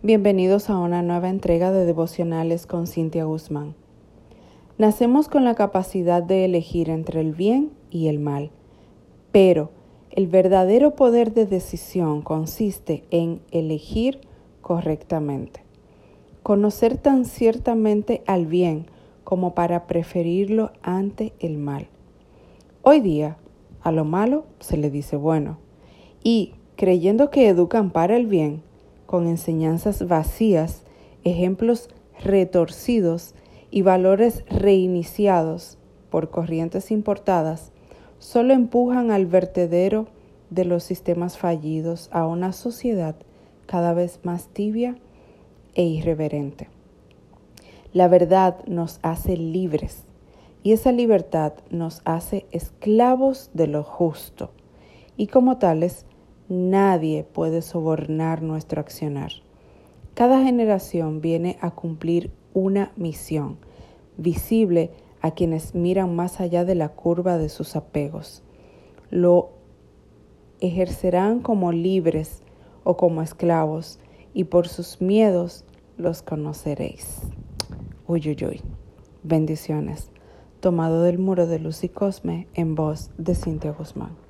Bienvenidos a una nueva entrega de devocionales con Cintia Guzmán. Nacemos con la capacidad de elegir entre el bien y el mal, pero el verdadero poder de decisión consiste en elegir correctamente. Conocer tan ciertamente al bien como para preferirlo ante el mal. Hoy día, a lo malo se le dice bueno, y creyendo que educan para el bien, con enseñanzas vacías, ejemplos retorcidos y valores reiniciados por corrientes importadas, solo empujan al vertedero de los sistemas fallidos a una sociedad cada vez más tibia e irreverente. La verdad nos hace libres y esa libertad nos hace esclavos de lo justo y como tales Nadie puede sobornar nuestro accionar. Cada generación viene a cumplir una misión, visible a quienes miran más allá de la curva de sus apegos. Lo ejercerán como libres o como esclavos, y por sus miedos los conoceréis. Uy, uy, uy. Bendiciones. Tomado del muro de Luz y Cosme en voz de Cintia Guzmán.